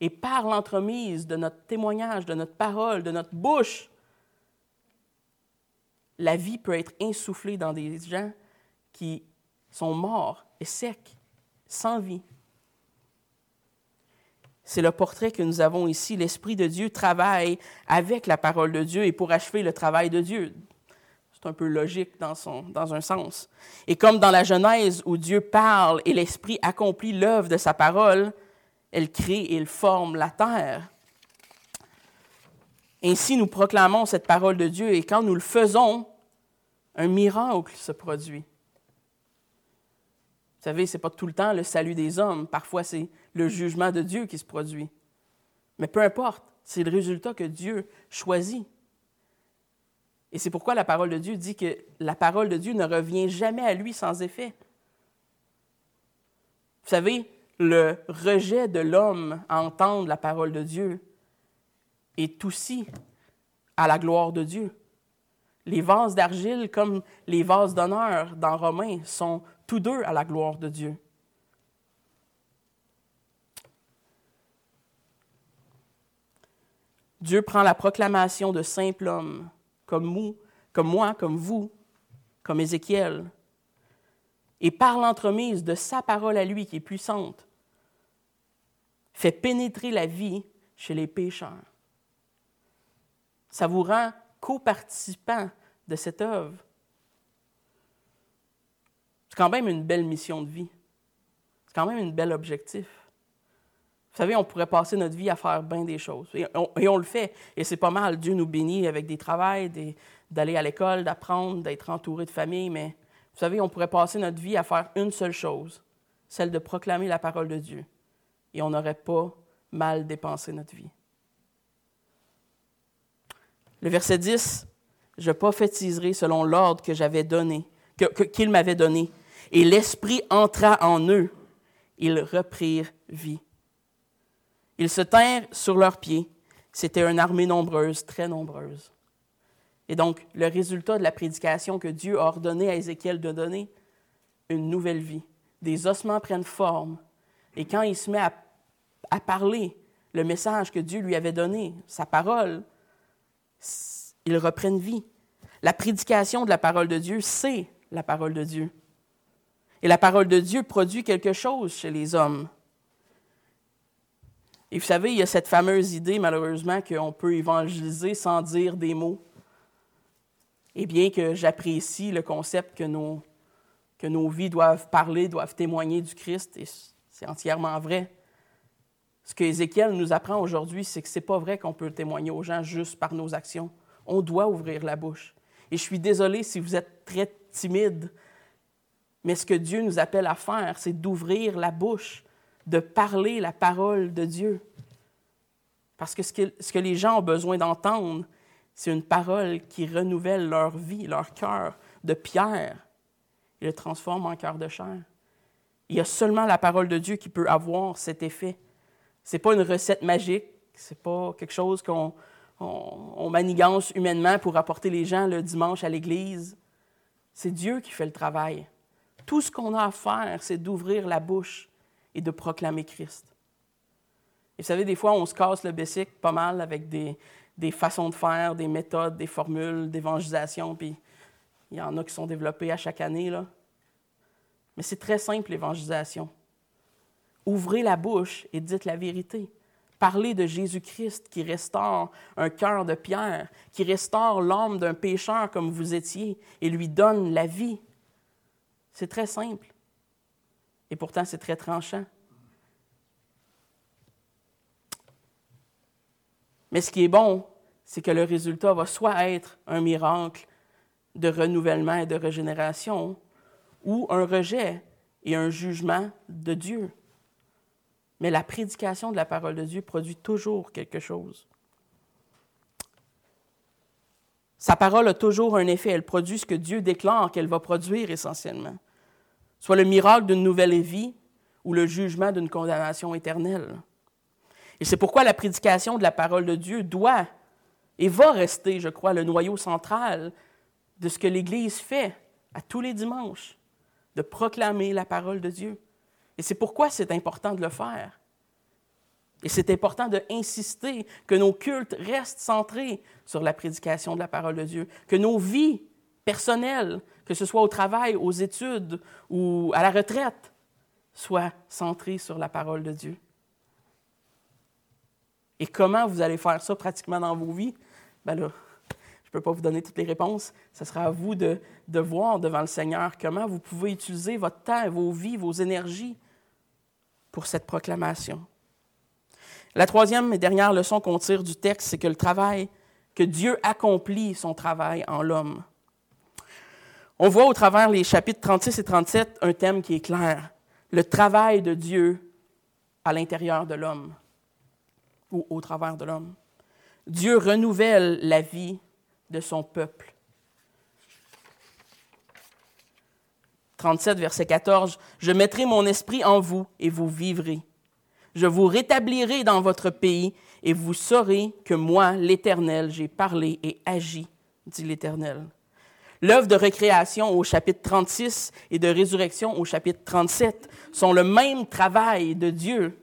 Et par l'entremise de notre témoignage, de notre parole, de notre bouche, la vie peut être insufflée dans des gens qui sont morts et secs, sans vie. C'est le portrait que nous avons ici. L'Esprit de Dieu travaille avec la parole de Dieu et pour achever le travail de Dieu un peu logique dans, son, dans un sens. Et comme dans la Genèse où Dieu parle et l'Esprit accomplit l'œuvre de sa parole, elle crée et elle forme la terre. Ainsi, nous proclamons cette parole de Dieu et quand nous le faisons, un miracle se produit. savez, ce n'est pas tout le temps le salut des hommes. Parfois, c'est le jugement de Dieu qui se produit. Mais peu importe, c'est le résultat que Dieu choisit. Et c'est pourquoi la parole de Dieu dit que la parole de Dieu ne revient jamais à lui sans effet. Vous savez, le rejet de l'homme à entendre la parole de Dieu est aussi à la gloire de Dieu. Les vases d'argile, comme les vases d'honneur dans Romains, sont tous deux à la gloire de Dieu. Dieu prend la proclamation de simple homme, comme, comme moi, comme vous, comme Ézéchiel, et par l'entremise de sa parole à lui qui est puissante, fait pénétrer la vie chez les pécheurs. Ça vous rend co-participant de cette œuvre. C'est quand même une belle mission de vie. C'est quand même un bel objectif. Vous savez, on pourrait passer notre vie à faire bien des choses. Et on, le fait. Et c'est pas mal. Dieu nous bénit avec des travails, d'aller à l'école, d'apprendre, d'être entouré de famille. Mais vous savez, on pourrait passer notre vie à faire une seule chose, celle de proclamer la parole de Dieu. Et on n'aurait pas mal dépensé notre vie. Le verset 10, je prophétiserai selon l'ordre que j'avais donné, qu'il m'avait donné. Et l'Esprit entra en eux. Ils reprirent vie. Ils se tinrent sur leurs pieds. C'était une armée nombreuse, très nombreuse. Et donc, le résultat de la prédication que Dieu a ordonné à Ézéchiel de donner, une nouvelle vie. Des ossements prennent forme. Et quand il se met à, à parler le message que Dieu lui avait donné, sa parole, ils reprennent vie. La prédication de la parole de Dieu, c'est la parole de Dieu. Et la parole de Dieu produit quelque chose chez les hommes. Et vous savez, il y a cette fameuse idée, malheureusement, qu'on peut évangéliser sans dire des mots. Et bien que j'apprécie le concept que nos, que nos vies doivent parler, doivent témoigner du Christ, et c'est entièrement vrai, ce que Ézéchiel nous apprend aujourd'hui, c'est que ce n'est pas vrai qu'on peut témoigner aux gens juste par nos actions. On doit ouvrir la bouche. Et je suis désolé si vous êtes très timide, mais ce que Dieu nous appelle à faire, c'est d'ouvrir la bouche, de parler la parole de Dieu. Parce que ce que, les gens ont besoin d'entendre, c'est une parole qui renouvelle leur vie, leur cœur de pierre et le transforme en cœur de chair. Il y a seulement la parole de Dieu qui peut avoir cet effet. Ce n'est pas une recette magique, ce n'est pas quelque chose qu'on on, manigance humainement pour apporter les gens le dimanche à l'église. C'est Dieu qui fait le travail. Tout ce qu'on a à faire, c'est d'ouvrir la bouche et de proclamer Christ. Et vous savez, des fois, on se casse le bessic pas mal avec des, des façons de faire, des méthodes, des formules d'évangélisation, puis il y en a qui sont développées à chaque année. Là. Mais c'est très simple, l'évangélisation. Ouvrez la bouche et dites la vérité. Parlez de Jésus-Christ qui restaure un cœur de pierre, qui restaure l'âme d'un pécheur comme vous étiez et lui donne la vie. C'est très simple. Et pourtant, c'est très tranchant. Mais ce qui est bon, c'est que le résultat va soit être un miracle de renouvellement et de régénération, ou un rejet et un jugement de Dieu. Mais la prédication de la parole de Dieu produit toujours quelque chose. Sa parole a toujours un effet. Elle produit ce que Dieu déclare qu'elle va produire essentiellement, soit le miracle d'une nouvelle vie ou le jugement d'une condamnation éternelle. Et c'est pourquoi la prédication de la parole de Dieu doit et va rester, je crois, le noyau central de ce que l'Église fait à tous les dimanches, de proclamer la parole de Dieu. Et c'est pourquoi c'est important de le faire. Et c'est important d'insister que nos cultes restent centrés sur la prédication de la parole de Dieu, que nos vies personnelles, que ce soit au travail, aux études ou à la retraite, soient centrées sur la parole de Dieu. Et comment vous allez faire ça pratiquement dans vos vies? Ben là, je ne peux pas vous donner toutes les réponses. Ce sera à vous de, de voir devant le Seigneur comment vous pouvez utiliser votre temps, vos vies, vos énergies pour cette proclamation. La troisième et dernière leçon qu'on tire du texte, c'est que le travail, que Dieu accomplit son travail en l'homme. On voit au travers les chapitres 36 et 37 un thème qui est clair. le travail de Dieu à l'intérieur de l'homme ou au travers de l'homme. Dieu renouvelle la vie de son peuple. 37, verset 14, Je mettrai mon esprit en vous et vous vivrez. Je vous rétablirai dans votre pays et vous saurez que moi, l'Éternel, j'ai parlé et agi, dit l'Éternel. L'œuvre de récréation au chapitre 36 et de résurrection au chapitre 37 sont le même travail de Dieu.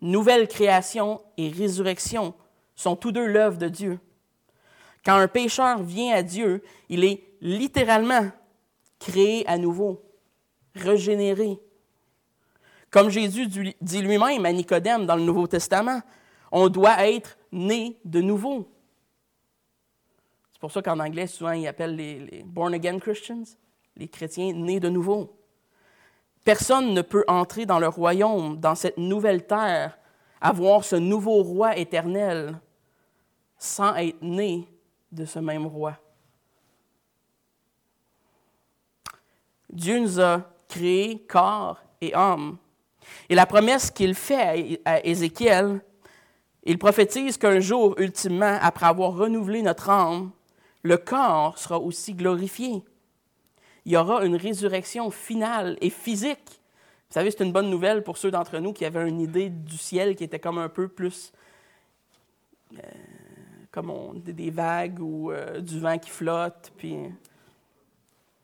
Nouvelle création et résurrection sont tous deux l'œuvre de Dieu. Quand un pécheur vient à Dieu, il est littéralement créé à nouveau, régénéré. Comme Jésus dit lui-même à Nicodème dans le Nouveau Testament, on doit être né de nouveau. Pour ça qu'en anglais, souvent, ils appellent les, born again Christians, les chrétiens nés de nouveau. Personne ne peut entrer dans le royaume, dans cette nouvelle terre, avoir ce nouveau roi éternel sans être né de ce même roi. Dieu nous a créés corps et âme. Et la promesse qu'il fait à Ézéchiel, il prophétise qu'un jour, ultimement, après avoir renouvelé notre âme, le corps sera aussi glorifié. Il y aura une résurrection finale et physique. Vous savez, c'est une bonne nouvelle pour ceux d'entre nous qui avaient une idée du ciel qui était comme un peu plus euh, comme on, des vagues ou euh, du vent qui flotte, puis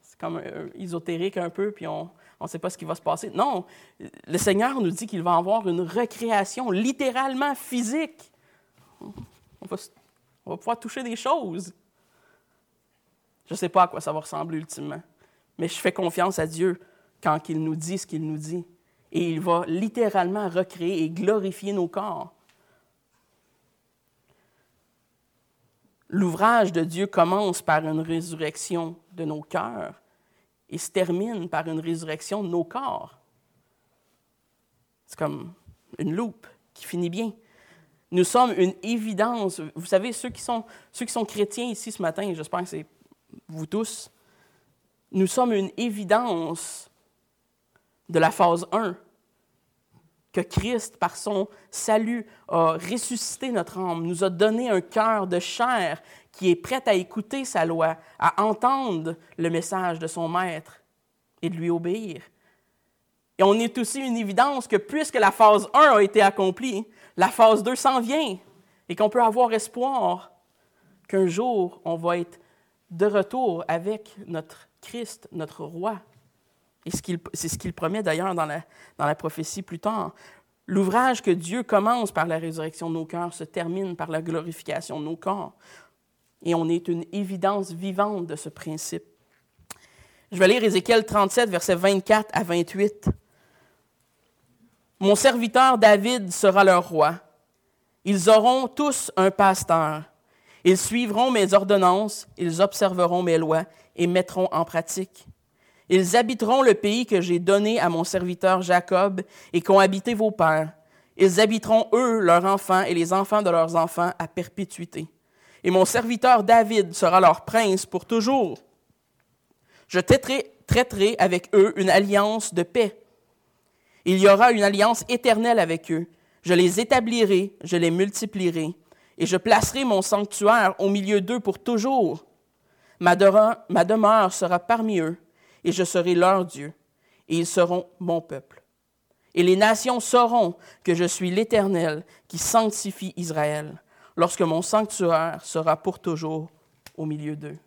c'est comme euh, ésotérique un peu, puis on ne sait pas ce qui va se passer. Non, le Seigneur nous dit qu'il va avoir une recréation littéralement physique. On on va pouvoir toucher des choses. Je ne sais pas à quoi ça va ressembler ultimement, mais je fais confiance à Dieu quand il nous dit ce qu'il nous dit. Et il va littéralement recréer et glorifier nos corps. L'ouvrage de Dieu commence par une résurrection de nos cœurs et se termine par une résurrection de nos corps. C'est comme une loupe qui finit bien. Nous sommes une évidence. Vous savez, ceux qui sont, ceux qui sont chrétiens ici ce matin, j'espère que c'est vous tous, nous sommes une évidence de la phase 1 que Christ, par son salut, a ressuscité notre âme, nous a donné un cœur de chair qui est prêt à écouter sa loi, à entendre le message de son Maître et de lui obéir. Et on est aussi une évidence que puisque la phase 1 a été accomplie, la phase 2 s'en vient et qu'on peut avoir espoir qu'un jour on va être de retour avec notre Christ, notre roi. Et c'est ce qu'il promet d'ailleurs dans la, dans la prophétie plus tard. L'ouvrage que Dieu commence par la résurrection de nos cœurs se termine par la glorification de nos corps. Et on est une évidence vivante de ce principe. Je vais lire Ézéchiel 37, versets 24 à 28. Mon serviteur David sera leur roi. Ils auront tous un pasteur. Ils suivront mes ordonnances, ils observeront mes lois et mettront en pratique. Ils habiteront le pays que j'ai donné à mon serviteur Jacob et qu'ont habité vos pères. Ils habiteront, eux, leurs enfants et les enfants de leurs enfants à perpétuité. Et mon serviteur David sera leur prince pour toujours. Je traiterai, avec eux une alliance de paix. Il y aura une alliance éternelle avec eux. Je les établirai, je les multiplierai, et je placerai mon sanctuaire au milieu d'eux pour toujours. Ma demeure sera parmi eux et je serai leur Dieu, et ils seront mon peuple. Et les nations sauront que je suis l'Éternel qui sanctifie Israël, lorsque mon sanctuaire sera pour toujours au milieu d'eux.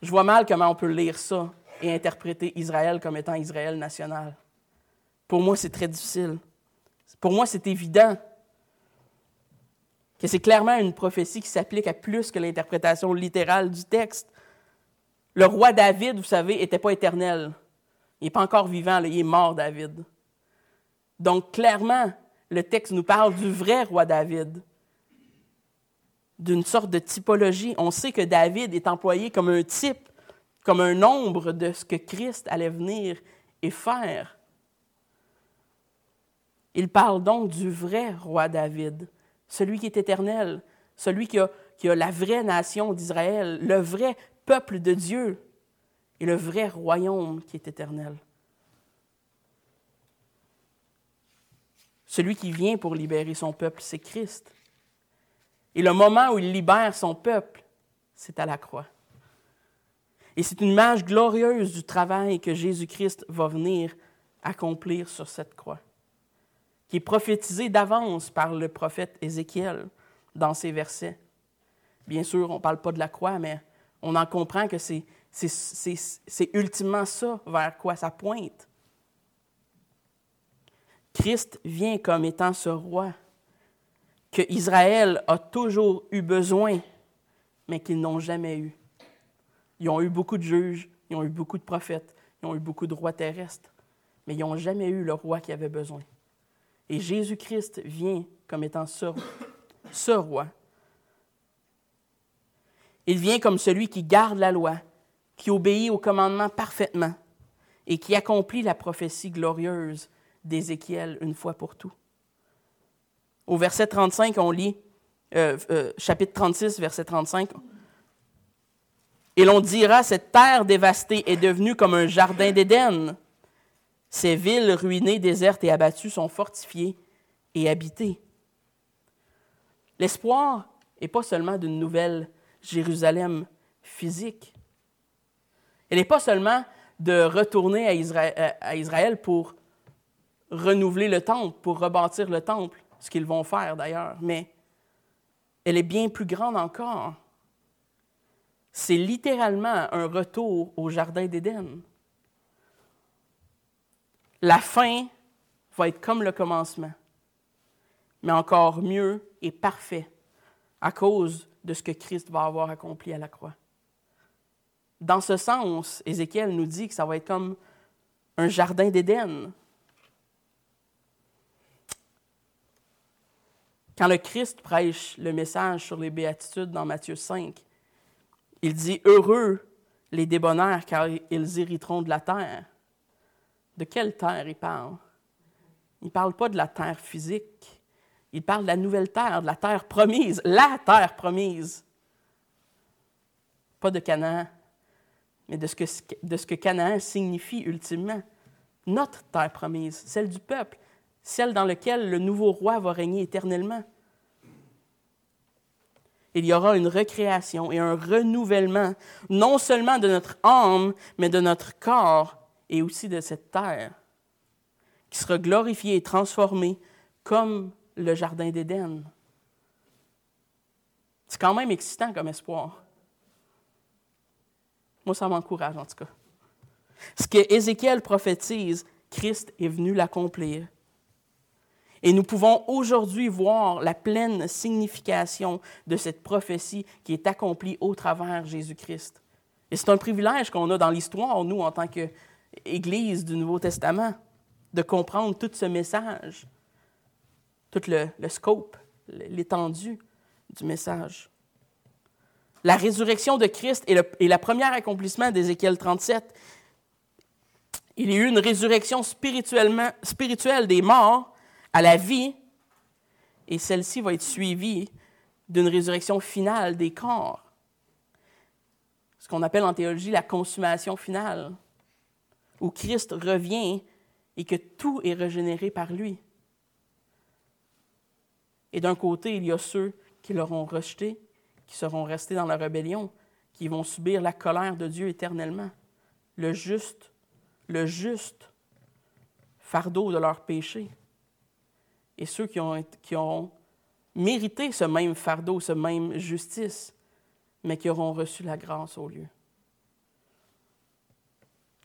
Je vois mal comment on peut lire ça et interpréter Israël comme étant Israël national. Pour moi, c'est très difficile. Pour moi, c'est évident que c'est clairement une prophétie qui s'applique à plus que l'interprétation littérale du texte. Le roi David, vous savez, n'était pas éternel. Il n'est pas encore vivant, il est mort, David. Donc, clairement, le texte nous parle du vrai roi David, d'une sorte de typologie. On sait que David est employé comme un type, comme un nombre de ce que Christ allait venir et faire. Il parle donc du vrai roi David, celui qui est éternel, celui qui a, la vraie nation d'Israël, le vrai peuple de Dieu et le vrai royaume qui est éternel. Celui qui vient pour libérer son peuple, c'est Christ. Et le moment où il libère son peuple, c'est à la croix. Et c'est une image glorieuse du travail que Jésus-Christ va venir accomplir sur cette croix qui est prophétisé d'avance par le prophète Ézéchiel dans ses versets. Bien sûr, on ne parle pas de la croix, mais on en comprend que c'est, c'est, ultimement ça vers quoi ça pointe. Christ vient comme étant ce roi que Israël a toujours eu besoin, mais qu'ils n'ont jamais eu. Ils ont eu beaucoup de juges, ils ont eu beaucoup de prophètes, ils ont eu beaucoup de rois terrestres, mais ils n'ont jamais eu le roi qui avait besoin. Et Jésus-Christ vient comme étant ce, roi. Il vient comme celui qui garde la loi, qui obéit au commandement parfaitement et qui accomplit la prophétie glorieuse d'Ézéchiel une fois pour tout. Au verset 35, on lit, euh, euh, chapitre 36, verset 35, et l'on dira, cette terre dévastée est devenue comme un jardin d'Éden. Ces villes ruinées, désertes et abattues sont fortifiées et habitées. L'espoir n'est pas seulement d'une nouvelle Jérusalem physique. Elle n'est pas seulement de retourner à Israël, à Israël pour renouveler le temple, pour rebâtir le temple, ce qu'ils vont faire d'ailleurs, mais elle est bien plus grande encore c'est littéralement un retour au Jardin d'Éden. La fin va être comme le commencement, mais encore mieux et parfait à cause de ce que Christ va avoir accompli à la croix. Dans ce sens, Ézéchiel nous dit que ça va être comme un jardin d'Éden. Quand le Christ prêche le message sur les béatitudes dans Matthieu 5, il dit Heureux les débonnaires, car ils hériteront de la terre. De quelle terre il parle? Il ne parle pas de la terre physique. Il parle de la nouvelle terre, de la terre promise, la terre promise. Pas de Canaan, mais de ce que, Canaan signifie ultimement. Notre terre promise, celle du peuple, celle dans laquelle le nouveau roi va régner éternellement il y aura une recréation et un renouvellement, non seulement de notre âme, mais de notre corps et aussi de cette terre, qui sera glorifiée et transformée comme le Jardin d'Éden. C'est quand même excitant comme espoir. Moi, ça m'encourage en tout cas. Ce que Ézéchiel prophétise, Christ est venu l'accomplir. Et nous pouvons aujourd'hui voir la pleine signification de cette prophétie qui est accomplie au travers Jésus-Christ. Et c'est un privilège qu'on a dans l'histoire, nous, en tant qu'Église du Nouveau Testament, de comprendre tout ce message, tout le, scope, l'étendue du message. La résurrection de Christ est le, est le premier accomplissement d'Ézéchiel 37. Il y a eu une résurrection spirituellement, spirituelle des morts à la vie, et celle-ci va être suivie d'une résurrection finale des corps. Ce qu'on appelle en théologie la consommation finale, où Christ revient et que tout est régénéré par lui. Et d'un côté, il y a ceux qui l'auront rejeté, qui seront restés dans la rébellion, qui vont subir la colère de Dieu éternellement. Le juste, le juste fardeau de leur péché et ceux qui ont, qui ont mérité ce même fardeau, ce même justice, mais qui auront reçu la grâce au lieu.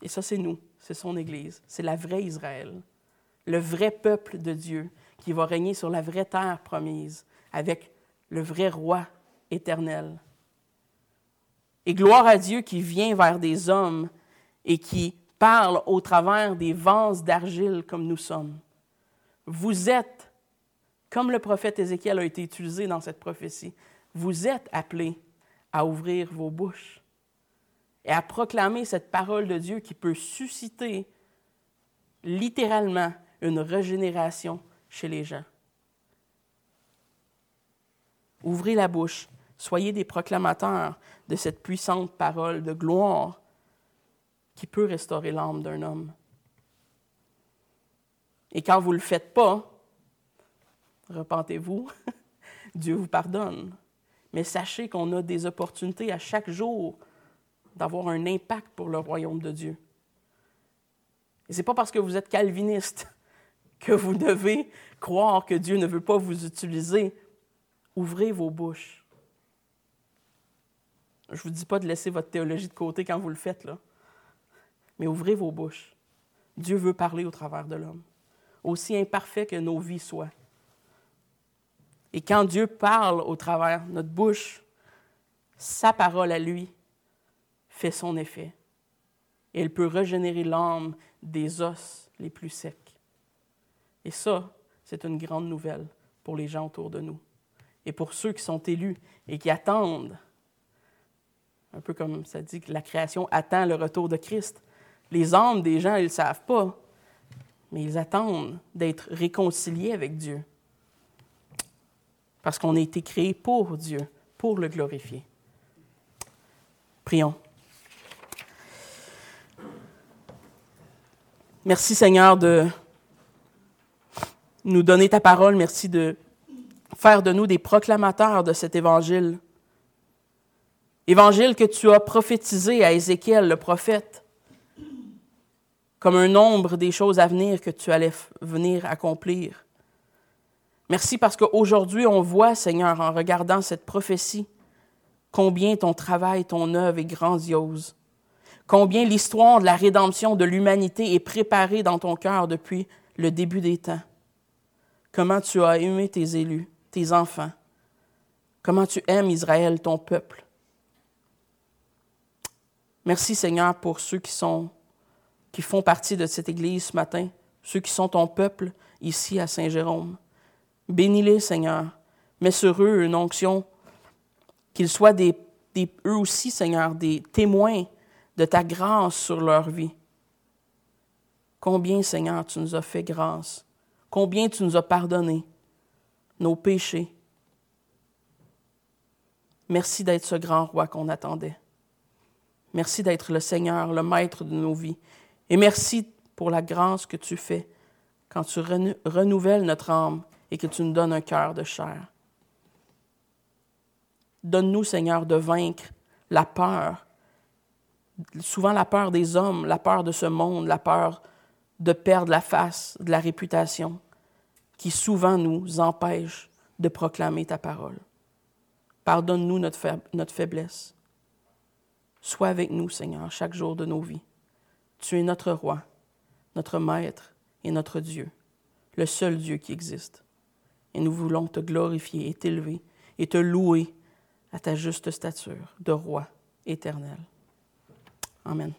Et ça, c'est nous, c'est son Église, c'est la vraie Israël, le vrai peuple de Dieu qui va régner sur la vraie terre promise avec le vrai roi éternel. Et gloire à Dieu qui vient vers des hommes et qui parle au travers des vases d'argile comme nous sommes. Vous êtes, comme le prophète Ézéchiel a été utilisé dans cette prophétie, vous êtes appelés à ouvrir vos bouches et à proclamer cette parole de Dieu qui peut susciter littéralement une régénération chez les gens. Ouvrez la bouche, soyez des proclamateurs de cette puissante parole de gloire qui peut restaurer l'âme d'un homme. Et quand vous ne le faites pas, repentez-vous, Dieu vous pardonne. Mais sachez qu'on a des opportunités à chaque jour d'avoir un impact pour le royaume de Dieu. Et ce n'est pas parce que vous êtes calviniste que vous devez croire que Dieu ne veut pas vous utiliser. Ouvrez vos bouches. Je ne vous dis pas de laisser votre théologie de côté quand vous le faites, là. Mais ouvrez vos bouches. Dieu veut parler au travers de l'homme, aussi imparfait que nos vies soient. Et quand Dieu parle au travers de notre bouche, sa parole à lui fait son effet. Et elle peut régénérer l'âme des os les plus secs. Et ça, c'est une grande nouvelle pour les gens autour de nous. Et pour ceux qui sont élus et qui attendent, un peu comme ça dit que la création attend le retour de Christ. Les âmes des gens, ils ne savent pas, mais ils attendent d'être réconciliés avec Dieu. Parce qu'on a été créé pour Dieu, pour le glorifier. Prions. Merci Seigneur de nous donner ta parole. Merci de faire de nous des proclamateurs de cet évangile. Évangile que tu as prophétisé à Ézéchiel, le prophète, comme un nombre des choses à venir que tu allais venir accomplir. Merci parce qu'aujourd'hui, on voit, Seigneur, en regardant cette prophétie, combien ton travail, ton œuvre est grandiose, combien l'histoire de la rédemption de l'humanité est préparée dans ton cœur depuis le début des temps? Comment tu as aimé tes élus, tes enfants, comment tu aimes Israël, ton peuple? Merci Seigneur pour ceux qui sont qui font partie de cette Église ce matin, ceux qui sont ton peuple ici à Saint-Jérôme. Bénis-les, Seigneur. Mets sur eux une onction, qu'ils soient des, eux aussi, Seigneur, des témoins de ta grâce sur leur vie. Combien, Seigneur, tu nous as fait grâce combien tu nous as pardonné nos péchés. Merci d'être ce grand roi qu'on attendait. Merci d'être le Seigneur, le maître de nos vies. Et merci pour la grâce que tu fais quand tu renouvelles notre âme et que tu nous donnes un cœur de chair. Donne-nous, Seigneur, de vaincre la peur, souvent la peur des hommes, la peur de ce monde, la peur de perdre la face, de la réputation, qui souvent nous empêche de proclamer ta parole. Pardonne-nous notre, faiblesse. Sois avec nous, Seigneur, chaque jour de nos vies. Tu es notre roi, notre maître et notre Dieu, le seul Dieu qui existe. Et nous voulons te glorifier et t'élever et te louer à ta juste stature de roi éternel. Amen.